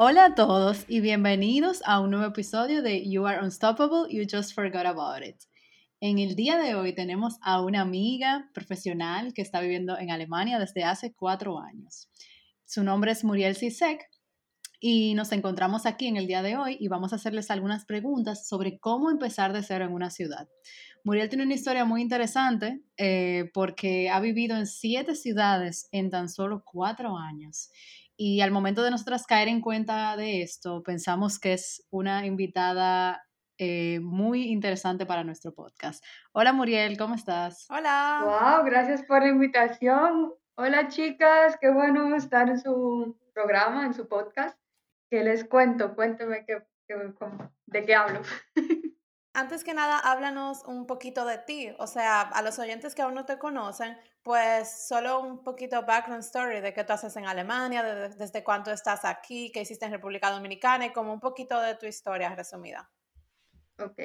Hola a todos y bienvenidos a un nuevo episodio de You Are Unstoppable, You Just Forgot About It. En el día de hoy tenemos a una amiga profesional que está viviendo en Alemania desde hace cuatro años. Su nombre es Muriel Sisek y nos encontramos aquí en el día de hoy y vamos a hacerles algunas preguntas sobre cómo empezar de cero en una ciudad. Muriel tiene una historia muy interesante eh, porque ha vivido en siete ciudades en tan solo cuatro años y al momento de nosotras caer en cuenta de esto, pensamos que es una invitada eh, muy interesante para nuestro podcast. Hola Muriel, ¿cómo estás? Hola. Wow, gracias por la invitación. Hola chicas, qué bueno estar en su programa, en su podcast. ¿Qué les cuento? Cuénteme qué, de qué hablo. Antes que nada, háblanos un poquito de ti, o sea, a los oyentes que aún no te conocen, pues solo un poquito background story de qué tú haces en Alemania, desde cuánto estás aquí, qué hiciste en República Dominicana y como un poquito de tu historia resumida. Ok,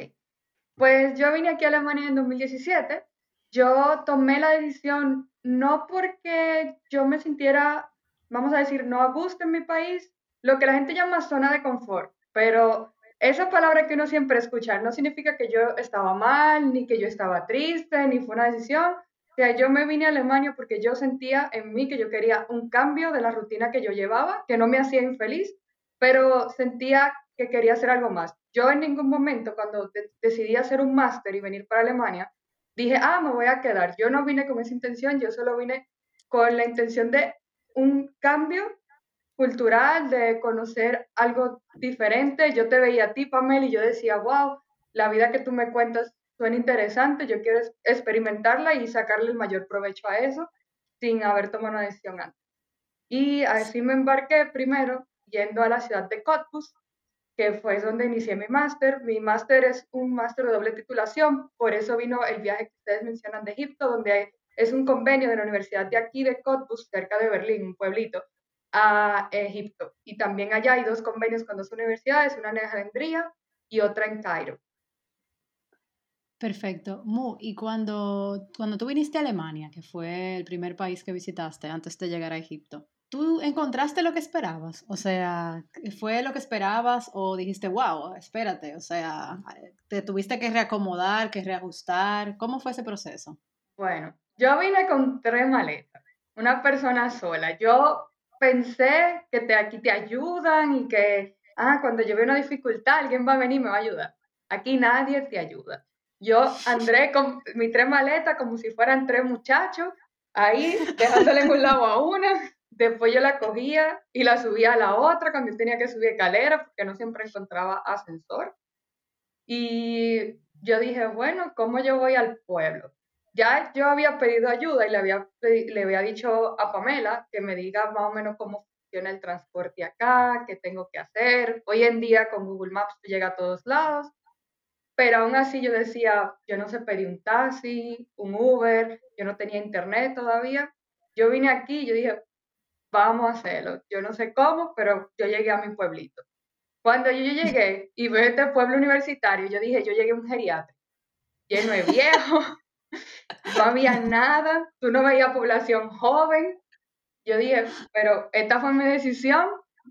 pues yo vine aquí a Alemania en 2017. Yo tomé la decisión no porque yo me sintiera, vamos a decir, no a gusto en mi país, lo que la gente llama zona de confort, pero esa palabra que uno siempre escucha no significa que yo estaba mal, ni que yo estaba triste, ni fue una decisión. O sea, yo me vine a Alemania porque yo sentía en mí que yo quería un cambio de la rutina que yo llevaba, que no me hacía infeliz, pero sentía que quería hacer algo más. Yo en ningún momento, cuando decidí hacer un máster y venir para Alemania, dije, ah, me voy a quedar. Yo no vine con esa intención, yo solo vine con la intención de un cambio cultural, de conocer algo diferente. Yo te veía a ti, Pamela, y yo decía, wow, la vida que tú me cuentas suena interesante, yo quiero experimentarla y sacarle el mayor provecho a eso sin haber tomado una decisión antes. Y así me embarqué primero yendo a la ciudad de Cottbus, que fue donde inicié mi máster. Mi máster es un máster de doble titulación, por eso vino el viaje que ustedes mencionan de Egipto, donde es un convenio de la Universidad de aquí de Cottbus, cerca de Berlín, un pueblito, a Egipto. Y también allá hay dos convenios con dos universidades, una en Alejandría y otra en Cairo. Perfecto. Mu, y cuando, cuando tú viniste a Alemania, que fue el primer país que visitaste antes de llegar a Egipto, ¿tú encontraste lo que esperabas? O sea, ¿fue lo que esperabas o dijiste, wow, espérate? O sea, ¿te tuviste que reacomodar, que reajustar? ¿Cómo fue ese proceso? Bueno, yo vine con tres maletas, una persona sola. Yo pensé que te, aquí te ayudan y que, ah, cuando yo una dificultad, alguien va a venir y me va a ayudar. Aquí nadie te ayuda. Yo andré con mi tres maletas como si fueran tres muchachos, ahí dejándole en un lado a una, después yo la cogía y la subía a la otra cuando yo tenía que subir escalera porque no siempre encontraba ascensor. Y yo dije, bueno, ¿cómo yo voy al pueblo? ya yo había pedido ayuda y le había, le había dicho a Pamela que me diga más o menos cómo funciona el transporte acá, qué tengo que hacer. Hoy en día con Google Maps llega a todos lados, pero aún así yo decía, yo no sé pedir un taxi, un Uber, yo no tenía internet todavía. Yo vine aquí y yo dije, vamos a hacerlo. Yo no sé cómo, pero yo llegué a mi pueblito. Cuando yo llegué y veo este pueblo universitario, yo dije, yo llegué a un geriatra lleno de viejos, no había nada, tú no veías población joven. Yo dije, pero esta fue mi decisión,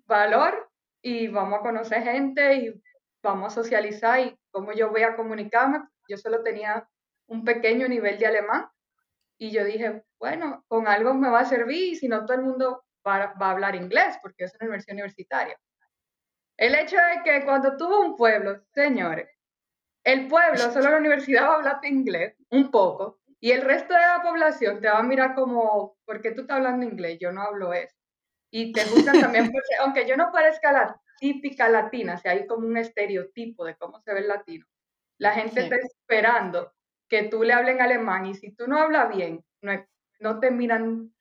valor, y vamos a conocer gente y vamos a socializar y cómo yo voy a comunicarme. Yo solo tenía un pequeño nivel de alemán y yo dije, bueno, con algo me va a servir y si no todo el mundo va, va a hablar inglés porque es una universidad universitaria. El hecho de que cuando tuvo un pueblo, señores, el pueblo, solo la universidad va a hablar inglés, un poco, y el resto de la población te va a mirar como, ¿por qué tú estás hablando inglés? Yo no hablo eso. Y te gustan también, porque aunque yo no parezca la típica latina, si hay como un estereotipo de cómo se ve el latino, la gente está esperando que tú le hables en alemán y si tú no hablas bien, no, no te miran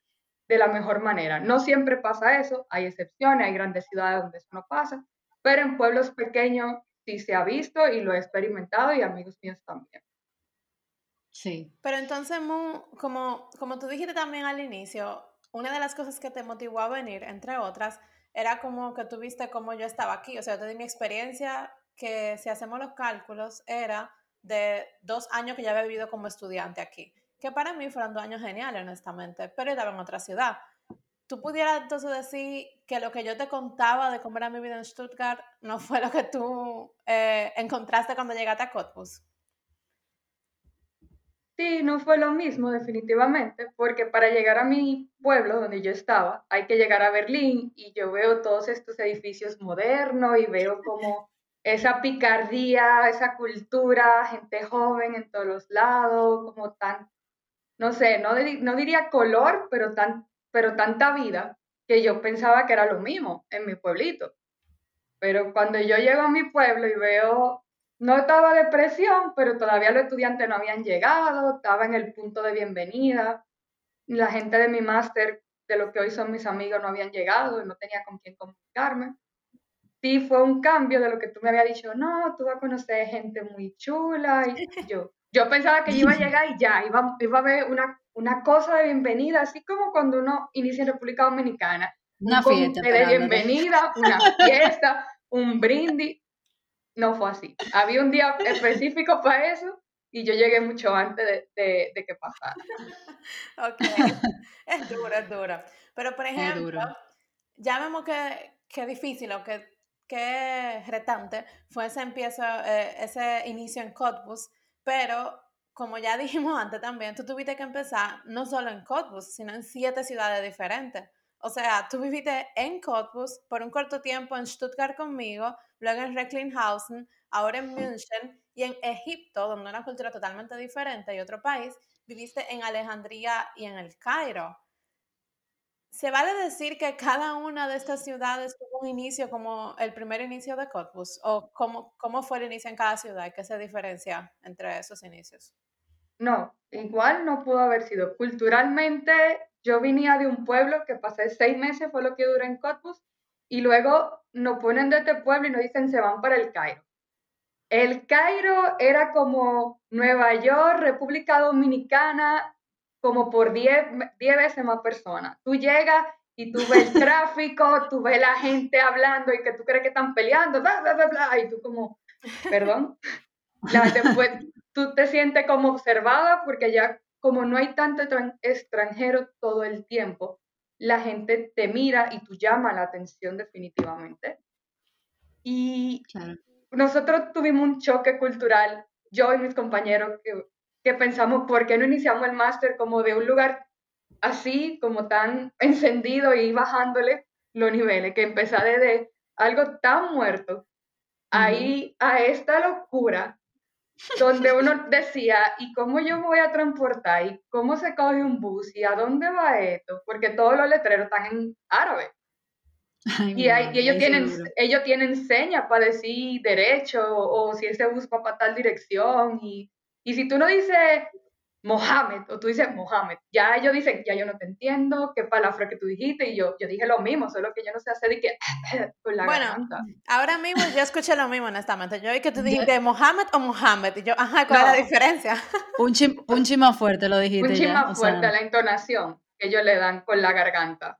de la mejor manera. No siempre pasa eso, hay excepciones, hay grandes ciudades donde eso no pasa, pero en pueblos pequeños sí se ha visto y lo he experimentado y amigos míos también. Sí. Pero entonces, como, como tú dijiste también al inicio, una de las cosas que te motivó a venir, entre otras, era como que tú viste cómo yo estaba aquí. O sea, yo te di mi experiencia que si hacemos los cálculos era de dos años que ya había vivido como estudiante aquí. Que para mí fueron dos años geniales, honestamente, pero estaba en otra ciudad. ¿Tú pudieras entonces decir que lo que yo te contaba de cómo era mi vida en Stuttgart no fue lo que tú eh, encontraste cuando llegaste a Cottbus? Sí, no fue lo mismo definitivamente, porque para llegar a mi pueblo donde yo estaba, hay que llegar a Berlín y yo veo todos estos edificios modernos y veo como esa picardía, esa cultura, gente joven en todos los lados, como tan, no sé, no, no diría color, pero, tan, pero tanta vida que yo pensaba que era lo mismo en mi pueblito. Pero cuando yo llego a mi pueblo y veo no estaba depresión, pero todavía los estudiantes no habían llegado, estaba en el punto de bienvenida. La gente de mi máster, de lo que hoy son mis amigos, no habían llegado y no tenía con quién comunicarme. Sí, fue un cambio de lo que tú me habías dicho, no, tú vas a conocer gente muy chula. Y yo, yo pensaba que iba a llegar y ya, iba, iba a haber una, una cosa de bienvenida, así como cuando uno inicia en República Dominicana. Una fiesta. De bienvenida, una fiesta, un brindis no fue así. Había un día específico para eso y yo llegué mucho antes de, de, que pasara. ok, es duro, es duro. Pero, por ejemplo, ya vemos que, que difícil o que, que retante fue ese, empiezo, eh, ese inicio en Cottbus, pero como ya dijimos antes también, tú tuviste que empezar no solo en Cottbus, sino en siete ciudades diferentes. O sea, tú viviste en Cottbus por un corto tiempo en Stuttgart conmigo, luego en Recklinghausen, ahora en München y en Egipto, donde una cultura totalmente diferente y otro país, viviste en Alejandría y en el Cairo. ¿Se vale decir que cada una de estas ciudades tuvo un inicio como el primer inicio de Cottbus? ¿O cómo, cómo fue el inicio en cada ciudad? ¿Qué se diferencia entre esos inicios? No, igual no pudo haber sido. Culturalmente, yo venía de un pueblo que pasé seis meses, fue lo que duré en Cottbus, y luego nos ponen de este pueblo y nos dicen se van para el Cairo. El Cairo era como Nueva York, República Dominicana, como por 10 veces más personas. Tú llegas y tú ves el tráfico, tú ves la gente hablando y que tú crees que están peleando, bla, bla, bla, bla, y tú como, perdón. La, después, tú te sientes como observada porque ya como no hay tanto extranjero todo el tiempo, la gente te mira y tú llamas la atención definitivamente. Y nosotros tuvimos un choque cultural, yo y mis compañeros, que, que pensamos, ¿por qué no iniciamos el máster como de un lugar así, como tan encendido y bajándole los niveles, que empezar desde algo tan muerto, ahí a esta locura donde uno decía, ¿y cómo yo voy a transportar? ¿Y cómo se coge un bus? ¿Y a dónde va esto? Porque todos los letreros están en árabe. y, ellos, tienen, ellos tienen señas para decir derecho o, si ese bus va para tal dirección. Y, y si tú no dices Mohamed, o tú dices Mohamed, ya ellos dicen, ya yo no te entiendo, qué palabra que tú dijiste, y yo, yo dije lo mismo, solo que yo no sé hacer de que con la Bueno, ahora mismo yo escuché lo mismo, honestamente. Yo vi que tú dijiste Mohamed o Mohamed, y yo, ajá, ¿cuál es la diferencia? Un chim, más fuerte lo dijiste. Un chim más fuerte, la entonación que ellos le dan con la garganta.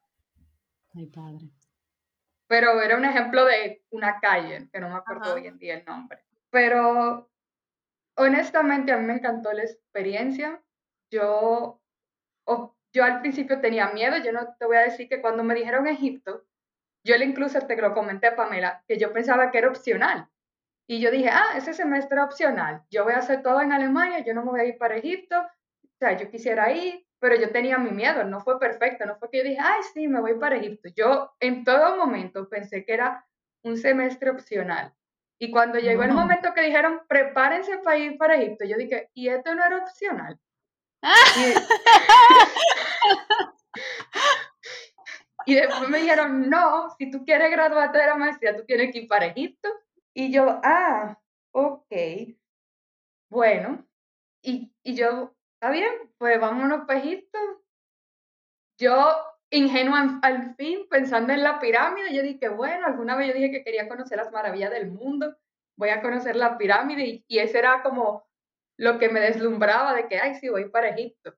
Ay, padre. Pero era un ejemplo de una calle, que no me acuerdo hoy en día el nombre. Pero honestamente a mí me encantó la experiencia. Yo, yo al principio tenía miedo, yo no te voy a decir que cuando me dijeron Egipto, yo le incluso te lo comenté Pamela, que yo pensaba que era opcional. Y yo dije, ah, ese semestre es opcional, yo voy a hacer todo en Alemania, yo no me voy a ir para Egipto, o sea, yo quisiera ir, pero yo tenía mi miedo, no fue perfecto, no fue que yo dije, ay, sí, me voy para Egipto. Yo en todo momento pensé que era un semestre opcional. Y cuando llegó el momento que dijeron, prepárense para ir para Egipto, yo dije, ¿y esto no era opcional? y, después me dijeron, no, si tú quieres graduarte de la maestría, tú tienes que ir para Egipto. Y yo, ah, ok, bueno. Y, y yo, está bien, pues vámonos para Egipto. Yo ingenua al fin, pensando en la pirámide. Yo dije, bueno, alguna vez yo dije que quería conocer las maravillas del mundo, voy a conocer la pirámide y, y ese era como lo que me deslumbraba de que, ay, sí, voy para Egipto.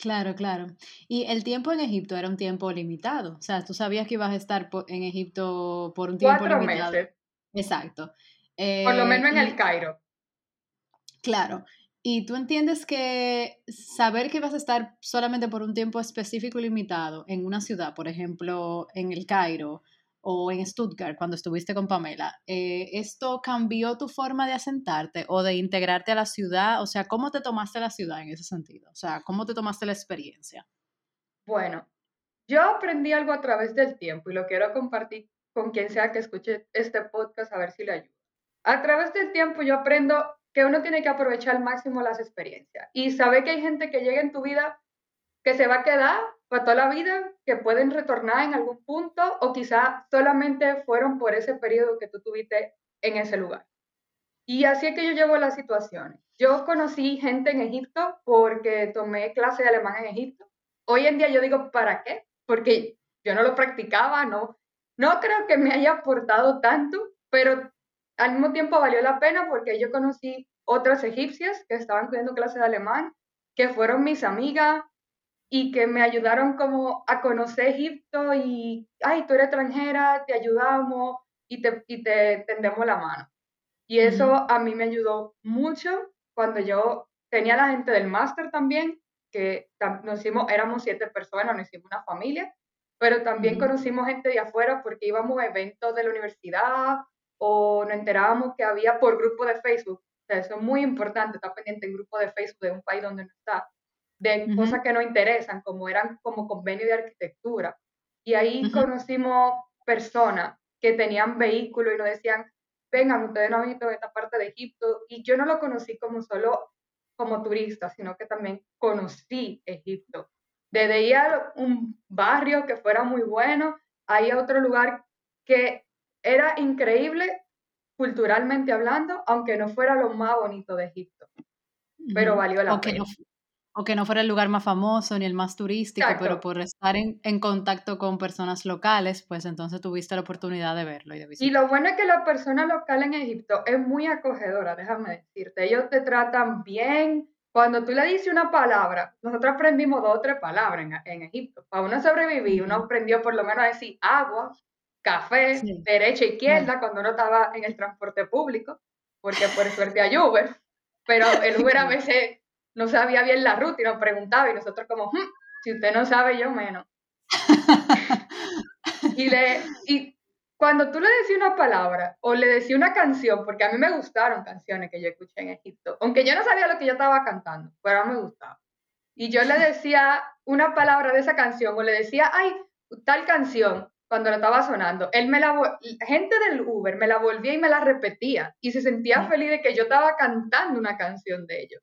Claro, claro. Y el tiempo en Egipto era un tiempo limitado. O sea, tú sabías que ibas a estar en Egipto por un tiempo Cuatro limitado. meses, Exacto. por lo Eh, menos en el Cairo. claro, y tú entiendes que saber que vas a estar solamente por un tiempo específico y limitado en una ciudad, por ejemplo, en el Cairo o en Stuttgart, cuando estuviste con Pamela, eh, ¿esto cambió tu forma de asentarte o de integrarte a la ciudad? O sea, ¿cómo te tomaste la ciudad en ese sentido? O sea, ¿cómo te tomaste la experiencia? Bueno, yo aprendí algo a través del tiempo y lo quiero compartir con quien sea que escuche este podcast a ver si le ayuda. A través del tiempo yo aprendo que uno tiene que aprovechar al máximo las experiencias y saber que hay gente que llega en tu vida que se va a quedar para toda la vida, que pueden retornar en algún punto o quizá solamente fueron por ese periodo que tú tuviste en ese lugar. Y así es que yo llevo las situaciones. Yo conocí gente en Egipto porque tomé clase de alemán en Egipto. Hoy en día yo digo, ¿para qué? Porque yo no lo practicaba, no, no creo que me haya aportado tanto, pero al mismo tiempo valió la pena porque yo conocí otras egipcias que estaban cogiendo clase de alemán, que fueron mis amigas y que me ayudaron como a conocer Egipto y, ay, tú eres extranjera, te ayudamos y te, y te tendemos la mano. Y eso a mí me ayudó mucho cuando yo tenía la gente del máster también, que nos hicimos, éramos siete personas, nos hicimos una familia, pero también conocimos gente de afuera porque íbamos a eventos de la universidad o nos enterábamos que había por grupo de Facebook. O sea, eso es muy importante, estar pendiente en grupo de Facebook de un país donde no está, de ujú, cosas que nos interesan, como eran como convenio de arquitectura. Y ahí ujú, conocimos personas que tenían vehículos y nos decían, vengan, ustedes no han visto esta parte de Egipto. Y yo no lo conocí como solo como turista, sino que también conocí Egipto. Desde ir a un barrio que fuera muy bueno, ahí a otro lugar que era increíble culturalmente hablando, aunque no fuera lo más bonito de Egipto, pero valió la no, pena. o que no fuera el lugar más famoso ni el más turístico, pero Exacto. por estar en, en contacto con personas locales, pues entonces tuviste la oportunidad de verlo y de Y lo visitarlo. bueno es que la persona local en Egipto es muy acogedora, déjame decirte. Ellos te tratan bien. Cuando tú le dices una palabra, nosotros aprendimos dos o tres palabras en, en Egipto. Para uno sobrevivir, uno aprendió por lo menos a decir agua, café, Sí, derecha, claro. izquierda, cuando uno estaba en el transporte público, porque por suerte hay Uber. Pero el Uber a veces no sabía bien la ruta y nos preguntaba y nosotros como, "Hmm, si usted no sabe, yo menos. Y, le, y cuando tú le decías una palabra o le decías una canción, porque a mí me gustaron canciones que yo escuché en Egipto, aunque yo no sabía lo que yo estaba cantando, pero a mí me gustaba. Y yo le decía una palabra de esa canción o le decía, ay, tal canción, cuando la estaba sonando, él me la, gente del Uber me la volvía y me la repetía y se sentía feliz de que yo estaba cantando una canción de ellos.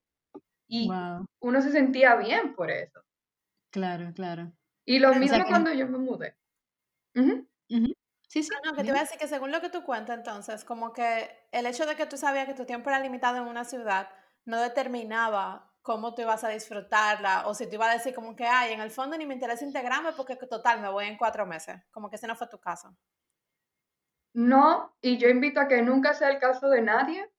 Y Wow, uno se sentía bien por eso. claro, claro. Y lo O sea mismo que, cuando yo me mudé. Ujú. ujú. Sí, sí, No, no, que te iba a decir que según lo que tú cuentas, entonces, como que el hecho de que tú sabías que tu tiempo era limitado en una ciudad no determinaba cómo tú ibas a disfrutarla o si tú ibas a decir como que, ay, en el fondo ni me interesa integrarme porque total, me voy en cuatro meses. Como que ese no fue tu caso. No, y yo invito a que nunca sea el caso de nadie,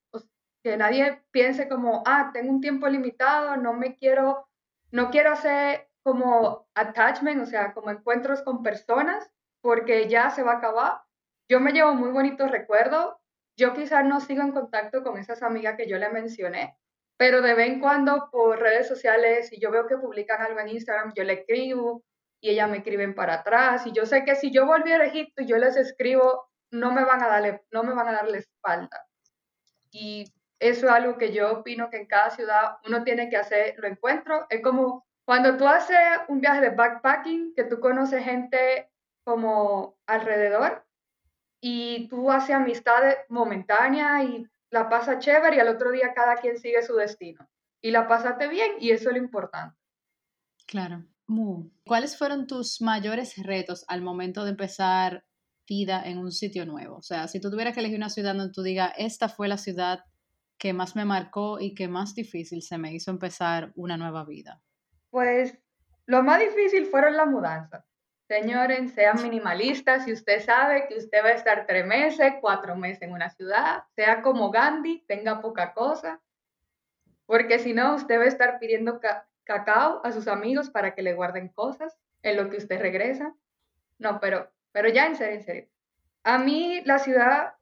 que nadie piense como, ah, tengo un tiempo limitado, no me quiero, no quiero hacer como attachment, o sea, como encuentros con personas, porque ya se va a acabar. Yo me llevo muy bonitos recuerdos. Yo quizás no sigo en contacto con esas amigas que yo le mencioné, pero de vez en cuando por redes sociales, si yo veo que publican algo en Instagram, yo le escribo y ellas me escriben para atrás. Y yo sé que si yo volviera a Egipto y yo les escribo, no me van a darle, no me van a darle espalda. Y eso es algo que yo opino que en cada ciudad uno tiene que hacer, lo encuentro. Es como cuando tú haces un viaje de backpacking, que tú conoces gente como alrededor y tú haces amistades momentáneas y la pasas chévere y al otro día cada quien sigue su destino. Y la pasaste bien y eso es lo importante. Claro. ¿Cuáles fueron tus mayores retos al momento de empezar vida en un sitio nuevo? O sea, si tú tuvieras que elegir una ciudad donde tú digas, esta fue la ciudad que más me marcó y que más difícil se me hizo empezar una nueva vida. Pues lo más difícil fueron las mudanzas. Señores, sean minimalistas. Si usted sabe que usted va a estar tres meses, cuatro meses en una ciudad, sea como Gandhi, tenga poca cosa. Porque si no, usted va a estar pidiendo cacao a sus amigos para que le guarden cosas en lo que usted regresa. No, pero, pero ya en serio, en serio. A mí la ciudad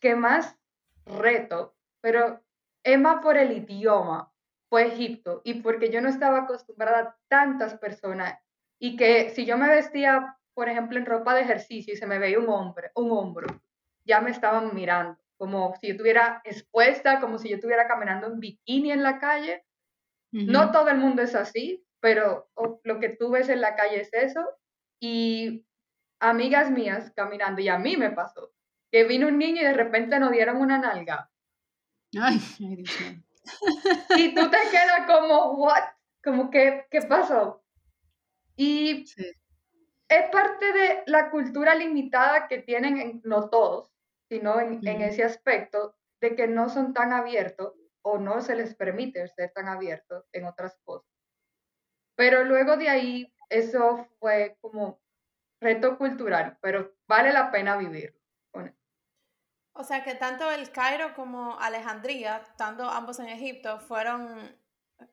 que más reto, pero es más por el idioma, fue Egipto y porque yo no estaba acostumbrada a tantas personas y que si yo me vestía, por ejemplo, en ropa de ejercicio y se me veía un hombre, un hombro, ya me estaban mirando, como si yo estuviera expuesta, como si yo estuviera caminando en bikini en la calle. No todo el mundo es así, pero lo que tú ves en la calle es eso. Y amigas mías caminando, y a mí me pasó, que vino un niño y de repente nos dieron una nalga. Ay, Y tú te quedas como, ¿what? Como, ¿qué, qué pasó? Y es parte de la cultura limitada que tienen, no todos, sino en, en, ese aspecto de que no son tan abiertos o no se les permite ser tan abiertos en otras cosas. Pero luego de ahí, eso fue como reto cultural, pero vale la pena vivirlo. O sea que tanto el Cairo como Alejandría, estando ambos en Egipto, fueron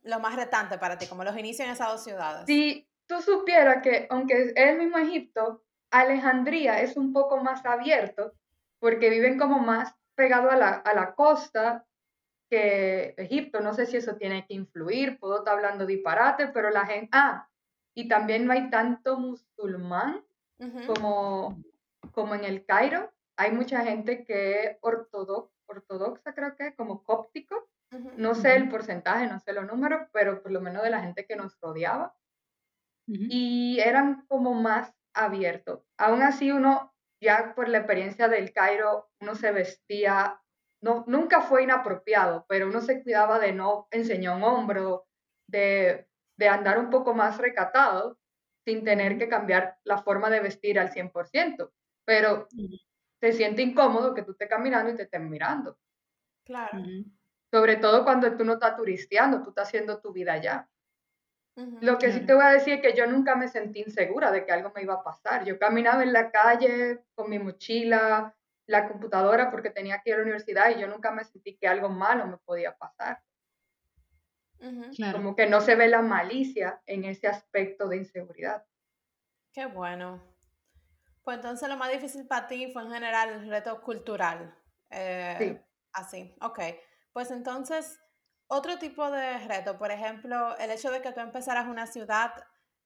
lo más retante para ti, como los inicios en esas dos ciudades. Sí, tú supieras que, aunque es el mismo Egipto, Alejandría es un poco más abierto porque viven como más pegado a la, a la costa que Egipto. No sé si eso tiene que influir, puedo estar hablando disparate, pero la gente... Ah, y también no hay tanto musulmán como, como en el Cairo. Hay mucha gente que es ortodoxa, creo que, como cóptico. No sé el porcentaje, no sé los números, pero por lo menos de la gente que nos rodeaba y eran como más abiertos. Aún así, uno, ya por la experiencia del Cairo, uno se vestía, no, nunca fue inapropiado, pero uno se cuidaba de no enseñar un hombro, de, de andar un poco más recatado, sin tener que cambiar la forma de vestir al 100%. Pero se siente incómodo que tú estés caminando y te estén mirando. Claro. Sobre todo cuando tú no estás turisteando, tú estás haciendo tu vida allá. Lo que sí te voy a decir es que yo nunca me sentí insegura de que algo me iba a pasar. Yo caminaba en la calle con mi mochila, la computadora porque tenía que ir a la universidad y yo nunca me sentí que algo malo me podía pasar. Como que no se ve la malicia en ese aspecto de inseguridad. Qué bueno. Pues entonces lo más difícil para ti fue en general el reto cultural. Eh, sí. Así, ok. Pues entonces, otro tipo de reto, por ejemplo, el hecho de que tú empezaras una ciudad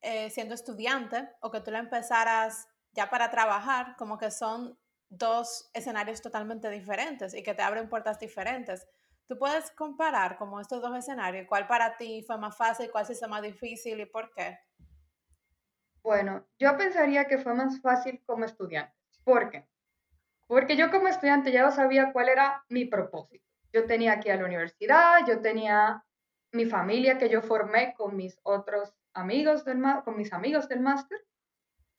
eh, siendo estudiante o que tú la empezaras ya para trabajar, como que son dos escenarios totalmente diferentes y que te abren puertas diferentes. ¿Tú puedes comparar como estos dos escenarios? ¿Cuál para ti fue más fácil, cuál se hizo más difícil y por qué? Bueno, yo pensaría que fue más fácil como estudiante. ¿Por qué? Porque yo como estudiante ya sabía cuál era mi propósito. Yo tenía que ir a la universidad, yo tenía mi familia que yo formé con mis otros amigos del con mis amigos del máster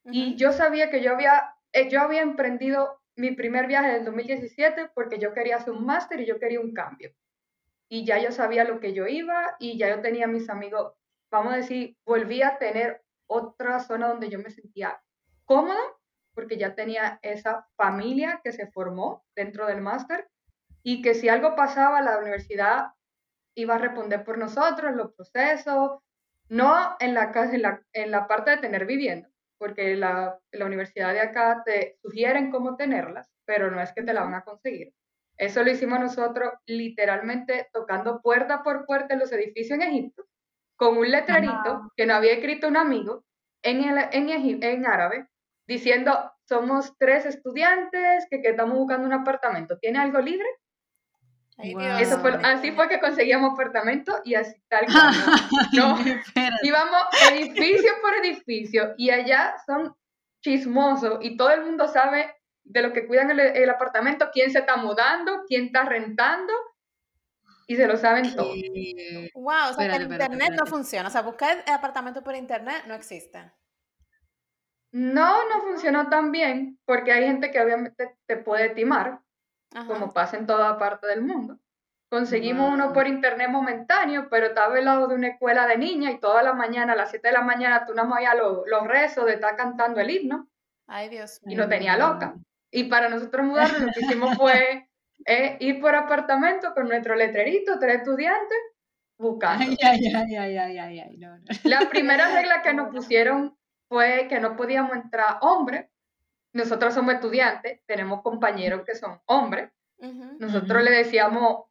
y yo sabía que yo había eh, yo había emprendido mi primer viaje del 2017 porque yo quería hacer un máster y yo quería un cambio. Y ya yo sabía lo que yo iba y ya yo tenía mis amigos, vamos a decir, volví a tener otra zona donde yo me sentía cómoda porque ya tenía esa familia que se formó dentro del máster y que si algo pasaba, la universidad iba a responder por nosotros, los procesos, no en la, en la, en la parte de tener vivienda, porque la, la universidad de acá te sugieren cómo tenerlas, pero no es que te la van a conseguir. Eso lo hicimos nosotros literalmente tocando puerta por puerta en los edificios en Egipto, con un letrerito que no había escrito un amigo en, el, en, en árabe, diciendo, somos tres estudiantes que, que estamos buscando un apartamento, ¿tiene algo libre? Eso fue, así fue que conseguíamos apartamento y así tal cual. ¿no? Íbamos edificio por edificio y allá son chismosos y todo el mundo sabe de lo que cuidan el, apartamento, quién se está mudando, quién está rentando y se lo saben todo. Wow, o sea que el internet no funciona. O sea, buscar el apartamento por internet no existe. No, no funcionó tan bien porque hay gente que obviamente te puede timar como pasa en toda parte del mundo. Conseguimos uno por internet momentáneo, pero estaba al lado de una escuela de niñas y toda la mañana, a las 7 de la mañana, tú más los, los rezos de estar cantando el himno. Ay, Dios Y lo tenía loca. Y para nosotros mudarnos, lo que hicimos fue eh, ir por apartamento con nuestro letrerito, tres estudiantes, buscando. Ay, ay, ay, ay, ay, ay, ay, no, no. La primera regla que nos pusieron fue que no podíamos entrar hombres. Nosotros somos estudiantes, tenemos compañeros que son hombres. Nosotros le decíamos,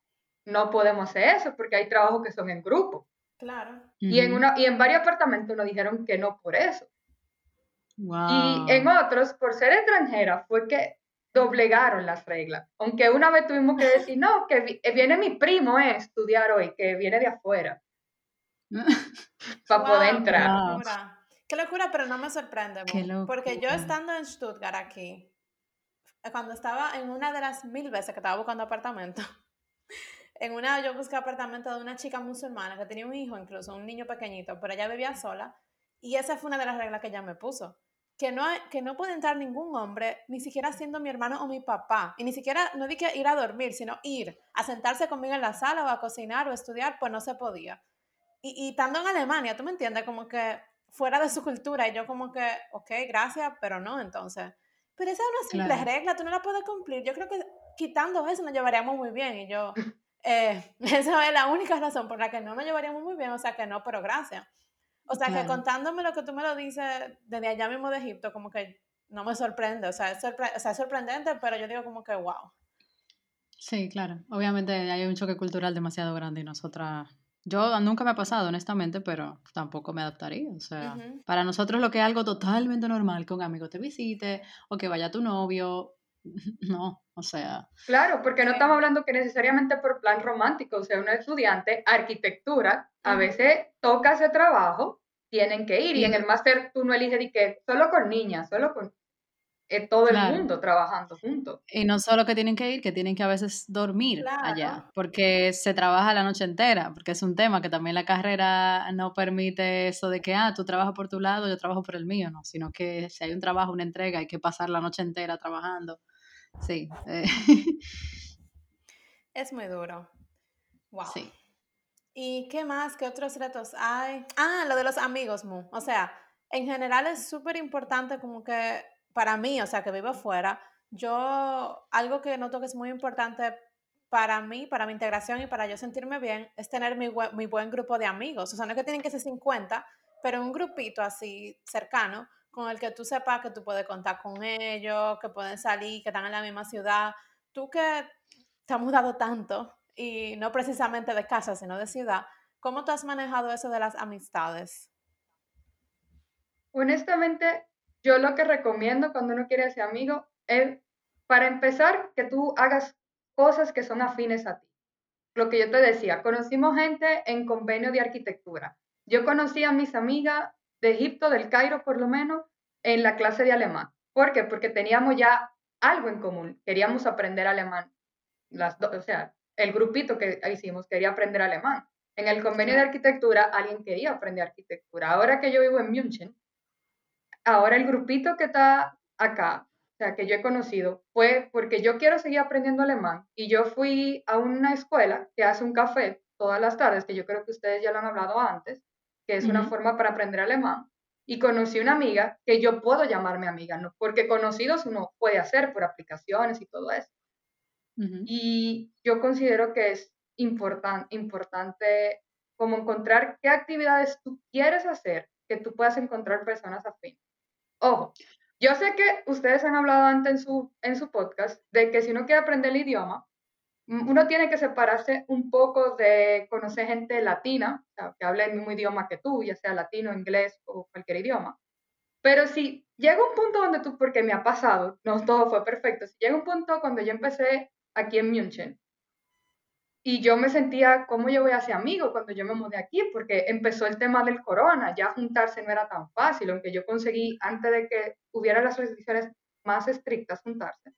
no podemos hacer eso porque hay trabajos que son en grupo. Claro. Y, en una, y en varios apartamentos nos dijeron que no por eso. Wow. Y en otros, por ser extranjera, fue que doblegaron las reglas. Aunque una vez tuvimos que decir, no, que eh, viene mi primo a estudiar hoy, que viene de afuera, para poder Wow, entrar. Qué Wow. Qué locura, pero no me sorprende. Porque yo estando en Stuttgart aquí, eh, cuando estaba en una de las mil veces que estaba buscando apartamento, en una yo busqué apartamento de una chica musulmana que tenía un hijo incluso, un niño pequeñito, pero ella vivía sola. Y esa fue una de las reglas que ella me puso. Que no, que no puede entrar ningún hombre, ni siquiera siendo mi hermano o mi papá. Y ni siquiera, no di que ir a dormir, sino ir a sentarse conmigo en la sala o a cocinar o a estudiar, pues no se podía. Y, y estando en Alemania, ¿tú me entiendes? Como que fuera de su cultura y yo como que, ok, gracias, pero no, entonces. Pero esa es una simple Claro. regla, tú no la puedes cumplir. Yo creo que quitando eso nos llevaríamos muy bien y yo, eh, esa es la única razón por la que no nos llevaríamos muy bien, o sea que no, pero gracias. O sea que Claro. contándome lo que tú me lo dices desde allá mismo de Egipto, como que no me sorprende, o sea, es, sorpre- o sea, es sorprendente, pero yo digo como que, wow. Sí, claro. Obviamente hay un choque cultural demasiado grande y nosotras... Yo nunca me ha pasado, honestamente, pero tampoco me adaptaría. O sea, para nosotros lo que es algo totalmente normal, que un amigo te visite o que vaya tu novio, no, o sea, Claro, porque no Sí. estamos hablando que necesariamente por plan romántico, o sea, un estudiante, arquitectura, a veces toca ese trabajo, tienen que ir, y Y- en el máster tú no eliges de que solo con niñas, solo con eh, todo Claro. el mundo trabajando juntos. y no solo que tienen que ir, que tienen que a veces dormir allá, porque se trabaja la noche entera, porque es un tema que también la carrera no permite eso de que, ah, tú trabajas por tu lado, yo trabajo por el mío, no, sino que si hay un trabajo, una entrega, hay que pasar la noche entera trabajando. Sí, eh, Es muy duro. Wow. sí. ¿Y qué más? ¿Qué otros retos hay? Ah, lo de los amigos, Mu. O sea, en general es súper importante como que para mí, o sea, que vivo fuera, yo, algo que noto que es muy importante para mí, para mi integración y para yo sentirme bien, es tener mi, mi buen grupo de amigos. O sea, no es que tienen que ser 50, pero un grupito así cercano con el que tú sepas que tú puedes contar con ellos, que pueden salir, que están en la misma ciudad. Tú que te has mudado tanto y no precisamente de casa, sino de ciudad, ¿cómo tú has manejado eso de las amistades? Honestamente, yo lo que recomiendo cuando uno quiere ser amigo es, para empezar, que tú hagas cosas que son afines a ti. Lo que yo te decía, conocimos gente en convenio de arquitectura. Yo conocí a mis amigas de Egipto, del Cairo por lo menos, en la clase de alemán. ¿Por qué? Porque teníamos ya algo en común. Queríamos aprender alemán. Las dos, o sea, el grupito que hicimos quería aprender alemán. En el convenio de arquitectura, alguien quería aprender arquitectura. Ahora que yo vivo en München, ahora el grupito que está acá, o sea, que yo he conocido, fue porque yo quiero seguir aprendiendo alemán y yo fui a una escuela que hace un café todas las tardes, que yo creo que ustedes ya lo han hablado antes, que es una forma para aprender alemán, y conocí una amiga que yo puedo llamarme amiga, ¿no? porque conocidos uno puede hacer por aplicaciones y todo eso. Y yo considero que es importan- importante como encontrar qué actividades tú quieres hacer, que tú puedas encontrar personas afines. Ojo, yo sé que ustedes han hablado antes en su, en su podcast de que si uno quiere aprender el idioma, mm, uno tiene que separarse un poco de conocer gente latina, que hable el mismo idioma que tú, ya sea latino, inglés o cualquier idioma. Pero si llega un punto donde tú, porque me ha pasado, no todo fue perfecto, si llega un punto cuando yo empecé aquí en München y yo me sentía, ¿cómo yo voy a ser amigo cuando yo me mudé aquí? Porque empezó el tema del corona, ya juntarse no era tan fácil, aunque yo conseguí antes de que hubiera las restricciones más estrictas juntarse.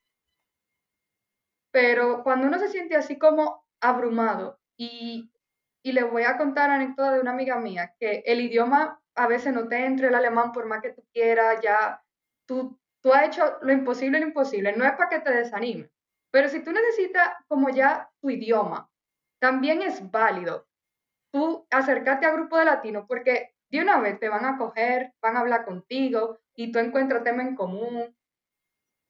Pero cuando uno se siente así como abrumado y, y le voy a contar anécdota de una amiga mía, que el idioma a veces no te entra el alemán por más que tú quieras, ya tú, tú has hecho lo imposible lo imposible, no es para que te desanime, pero si tú necesitas como ya tu idioma, también es válido tú acercarte a grupo de latinos porque de una vez te van a coger, van a hablar contigo y tú encuentras tema en común.